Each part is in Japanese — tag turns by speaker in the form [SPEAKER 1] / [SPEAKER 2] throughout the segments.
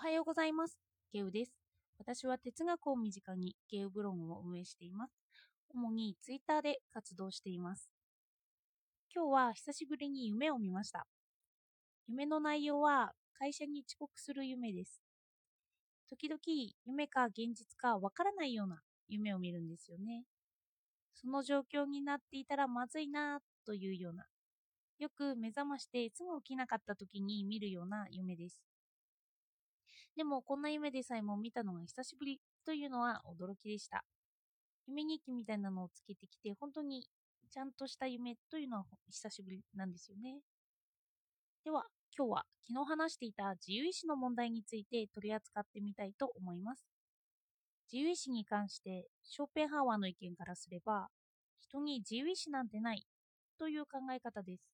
[SPEAKER 1] おはようございます。ゲウです。私は哲学を身近にゲウブログを運営しています。主にツイッターで活動しています。今日は久しぶりに夢を見ました。夢の内容は会社に遅刻する夢です。時々夢か現実かわからないような夢を見るんですよね。その状況になっていたらまずいなというような、よく目覚ましてすぐ起きなかった時に見るような夢です。でもこんな夢でさえも見たのが久しぶりというのは驚きでした。夢日記みたいなのをつけてきて本当にちゃんとした夢というのは久しぶりなんですよね。では今日は昨日話していた自由意志の問題について取り扱ってみたいと思います。自由意志に関してショーペンハワーの意見からすれば人に自由意志なんてないという考え方です。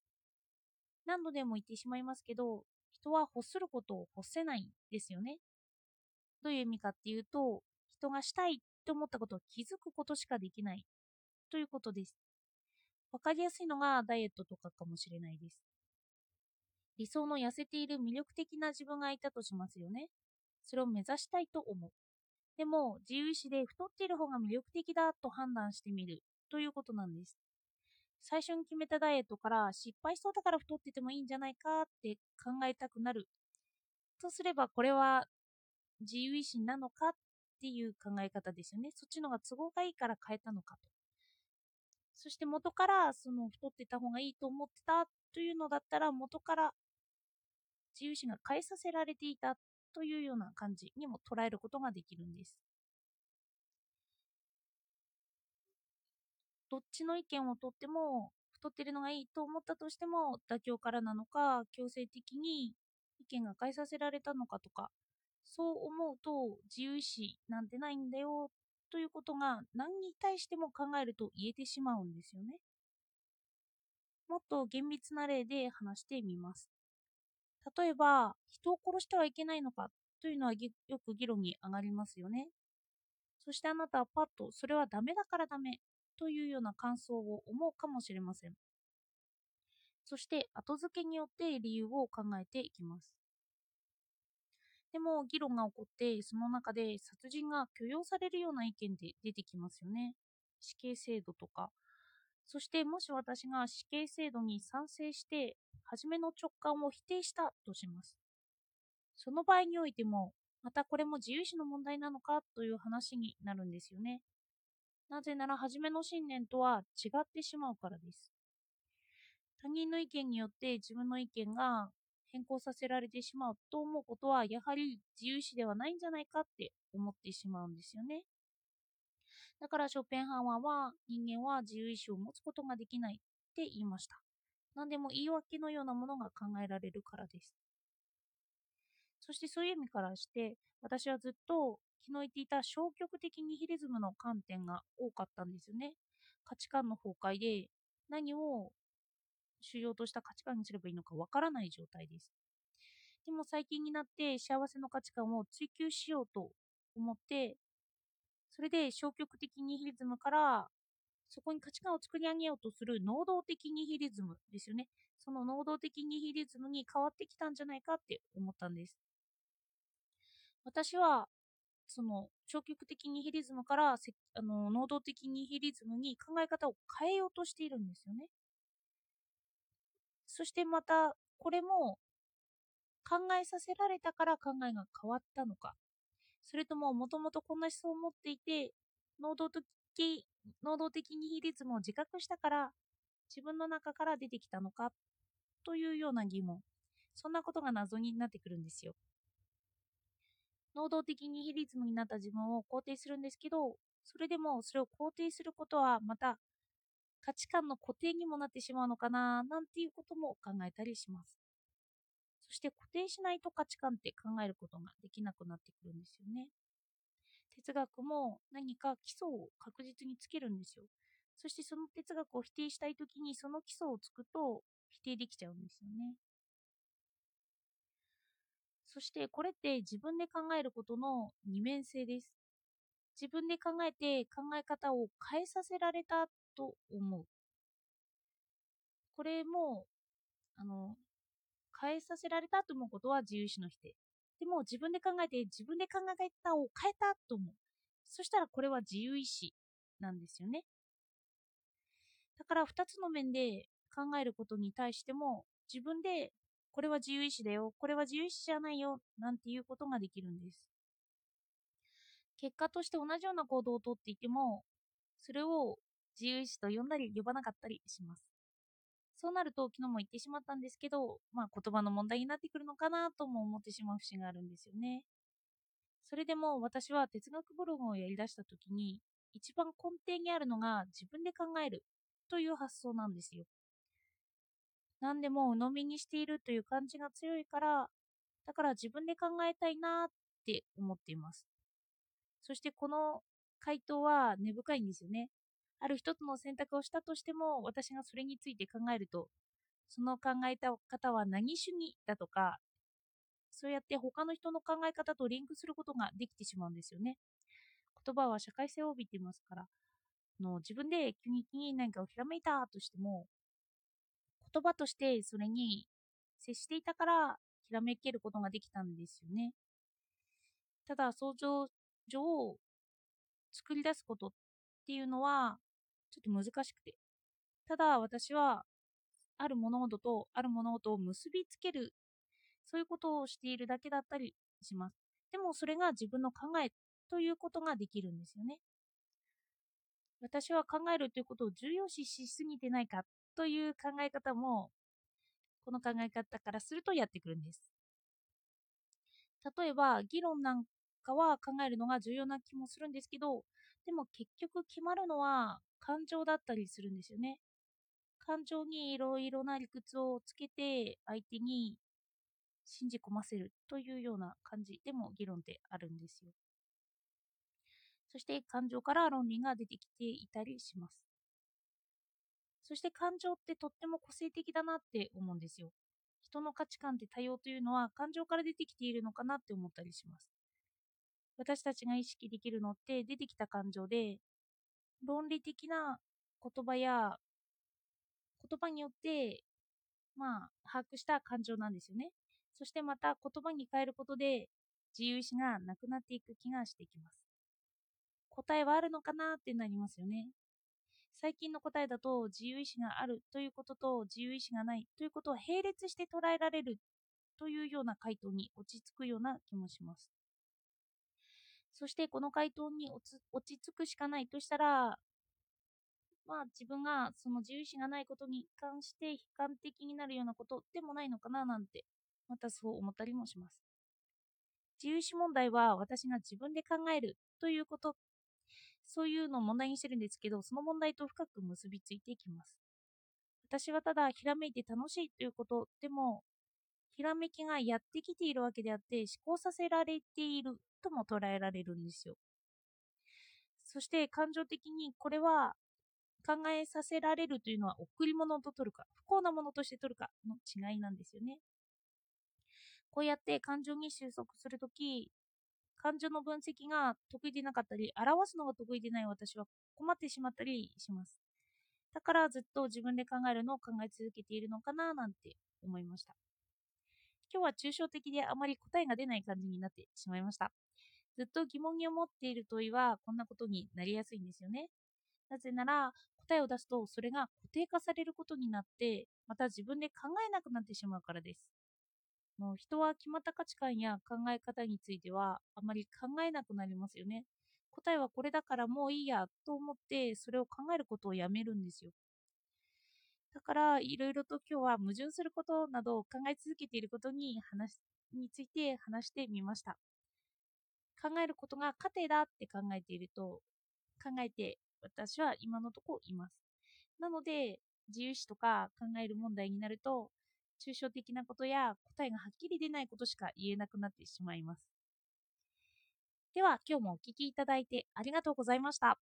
[SPEAKER 1] 何度でも言ってしまいますけど人は欲することを欲せないんですよね。どういう意味かっていうと、人がしたいと思ったことを気づくことしかできないということです。わかりやすいのがダイエットとかかもしれないです。理想の痩せている魅力的な自分がいたとしますよね。それを目指したいと思う。でも、自由意志で太っている方が魅力的だと判断してみるということなんです。最初に決めたダイエットから失敗しそうだから太っててもいいんじゃないかって考えたくなる。とすればこれは自由意志なのかっていう考え方ですよね。そっちのが都合がいいから変えたのかと。そして元からその太ってた方がいいと思ってたというのだったら元から自由意志が変えさせられていたというような感じにも捉えることができるんです。どっちの意見をとっても太ってるのがいいと思ったとしても妥協からなのか強制的に意見が変えさせられたのかとかそう思うと自由意志なんてないんだよということが何に対しても考えると言えてしまうんですよね。もっと厳密な例で話してみます。例えば人を殺してはいけないのかというのはよく議論に上がりますよね。そしてあなたはパッとそれはダメだからダメというような感想を思うかもしれません。そして後付けによって理由を考えていきます。でも議論が起こってその中で殺人が許容されるような意見で出てきますよね。死刑制度とか。そしてもし私が死刑制度に賛成して初めの直感を否定したとします。その場合においてもまたこれも自由意志の問題なのかという話になるんですよね。なぜなら初めの信念とは違ってしまうからです。他人の意見によって自分の意見が変更させられてしまうと思うことはやはり自由意志ではないんじゃないかって思ってしまうんですよね。だからショーペンハワーは人間は自由意志を持つことができないって言いました。何でも言い訳のようなものが考えられるからです。そしてそういう意味からして私はずっと昨日言っていた消極的ニヒリズムの観点が多かったんですよね。価値観の崩壊で何を主要とした価値観にすればいいのかわからない状態です。でも最近になって幸せの価値観を追求しようと思ってそれで消極的ニヒリズムからそこに価値観を作り上げようとする能動的ニヒリズムですよね。その能動的ニヒリズムに変わってきたんじゃないかって思ったんです。私はその消極的ニヒリズムからあの能動的ニヒリズムに考え方を変えようとしているんですよね。そしてまたこれも考えさせられたから考えが変わったのかそれとももともとこんな思想を持っていて能動的能動的ニヒリズムを自覚したから自分の中から出てきたのかというような疑問そんなことが謎になってくるんですよ。能動的ニヒリズムになった自分を肯定するんですけど、それでもそれを肯定することはまた価値観の固定にもなってしまうのかななんていうことも考えたりします。そして固定しないと価値観って考えることができなくなってくるんですよね。哲学も何か基礎を確実につけるんですよ。そしてその哲学を否定したいときにその基礎をつくと否定できちゃうんですよね。そしてこれって自分で考えることの二面性です。自分で考えて考え方を変えさせられたと思う。これも、あの、変えさせられたと思うことは自由意志の否定。でも自分で考えて自分で考え方を変えたと思う。そしたらこれは自由意志なんですよね。だから2つの面で考えることに対しても自分でこれは自由意志だよ、これは自由意志じゃないよ、なんていうことができるんです。結果として同じような行動をとっていても、それを自由意志と呼んだり呼ばなかったりします。そうなると、昨日も言ってしまったんですけど、まあ言葉の問題になってくるのかなとも思ってしまう節があるんですよね。それでも私は哲学ブログをやりだした時に、一番根底にあるのが自分で考えるという発想なんですよ。何でも鵜呑みにしているという感じが強いから、だから自分で考えたいなって思っています。そしてこの回答は根深いんですよね。ある一つの選択をしたとしても、私がそれについて考えると、その考えた方は何主義だとか、そうやって他の人の考え方とリンクすることができてしまうんですよね。言葉は社会性を帯びていますから、の自分で急に何かをひらめいたとしても、言葉としてそれに接していたからひらめけることができたんですよね。ただ、想像上、作り出すことっていうのはちょっと難しくて。ただ、私はある物事とある物事を結びつける、そういうことをしているだけだったりします。でも、それが自分の考えということができるんですよね。私は考えるということを重要視しすぎてないかという考え方も、この考え方からするとやってくるんです。例えば、議論なんかは考えるのが重要な気もするんですけど、でも結局決まるのは感情だったりするんですよね。感情にいろいろな理屈をつけて相手に信じ込ませるというような感じでも議論ってあるんですよ。そして感情から論理が出てきていたりします。そして感情ってとっても個性的だなって思うんですよ。人の価値観って多様というのは感情から出てきているのかなって思ったりします。私たちが意識できるのって出てきた感情で、論理的な言葉や言葉によって、まあ、把握した感情なんですよね。そしてまた言葉に変えることで自由意志がなくなっていく気がしてきます。答えはあるのかなってなりますよね。最近の答えだと自由意志があるということと自由意志がないということは並列して捉えられるというような回答に落ち着くような気もします。そしてこの回答に落ち着くしかないとしたら、まあ自分がその自由意志がないことに関して悲観的になるようなことでもないのかななんて、またそう思ったりもします。自由意志問題は私が自分で考えるということそういうのを問題にしてるんですけど、その問題と深く結びついていきます。私はただ、ひらめいて楽しいということでも、ひらめきがやってきているわけであって、思考させられているとも捉えられるんですよ。そして感情的にこれは考えさせられるというのは贈り物と取るか、不幸なものとして取るかの違いなんですよね。こうやって感情に収束するとき、感情の分析が得意でなかったり、表すのが得意でない私は困ってしまったりします。だからずっと自分で考えるのを考え続けているのかななんて思いました。今日は抽象的であまり答えが出ない感じになってしまいました。ずっと疑問に思っている問いはこんなことになりやすいんですよね。なぜなら答えを出すとそれが固定化されることになってまた自分で考えなくなってしまうからです。もう人は決まった価値観や考え方についてはあまり考えなくなりますよね。答えはこれだからもういいやと思ってそれを考えることをやめるんですよ。だからいろいろと今日は矛盾することなどを考え続けていることに話について話してみました。考えることが過程だって考えていると考えて私は今のところいます。なので自由視とか考える問題になると抽象的なことや答えがはっきり出ないことしか言えなくなってしまいます。では今日もお聴きいただいてありがとうございました。